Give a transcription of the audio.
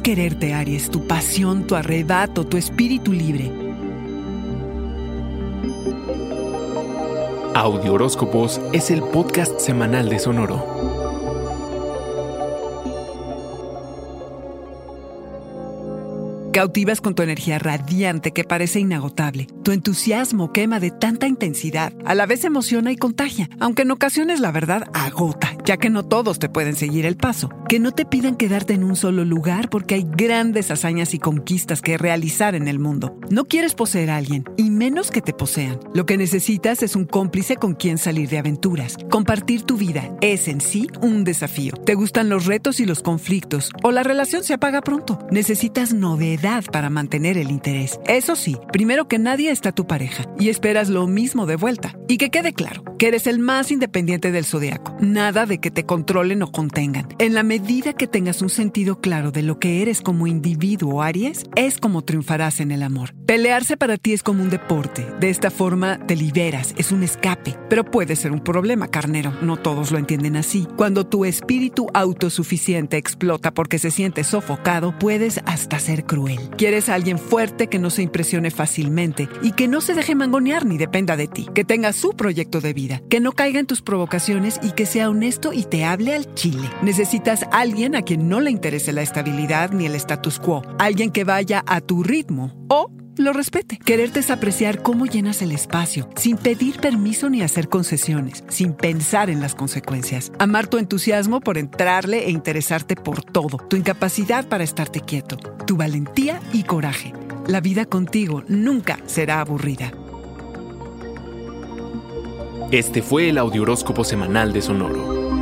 quererte, Aries, tu pasión, tu arrebato, tu espíritu libre. Audio Horóscopos es el podcast semanal de Sonoro. Cautivas con tu energía radiante que parece inagotable. Tu entusiasmo quema de tanta intensidad. A la vez emociona y contagia, aunque en ocasiones la verdad agota, ya que no todos te pueden seguir el paso. Que no te pidan quedarte en un solo lugar porque hay grandes hazañas y conquistas que realizar en el mundo. No quieres poseer a alguien, y menos que te posean. Lo que necesitas es un cómplice con quien salir de aventuras. Compartir tu vida es en sí un desafío. Te gustan los retos y los conflictos, o la relación se apaga pronto. Necesitas novedad para mantener el interés. Eso sí, primero que nadie está tu pareja y esperas lo mismo de vuelta. Y que quede claro que eres el más independiente del zodiaco. Nada de que te controlen o contengan. En la medida que tengas un sentido claro de lo que eres como individuo Aries, es como triunfarás en el amor. Pelearse para ti es como un deporte. De esta forma te liberas, es un escape. Pero puede ser un problema, carnero. No todos lo entienden así. Cuando tu espíritu autosuficiente explota porque se siente sofocado, puedes hasta ser cruel. Quieres a alguien fuerte que no se impresione fácilmente y que no se deje mangonear ni dependa de ti, que tenga su proyecto de vida, que no caiga en tus provocaciones y que sea honesto y te hable al chile. Necesitas alguien a quien no le interese la estabilidad ni el status quo, alguien que vaya a tu ritmo o lo respete. Quererte es apreciar cómo llenas el espacio, sin pedir permiso ni hacer concesiones, sin pensar en las consecuencias. Amar tu entusiasmo por entrarle e interesarte por todo, tu incapacidad para estarte quieto, tu valentía y coraje. La vida contigo nunca será aburrida. Este fue el Audioróscopo Semanal de Sonoro.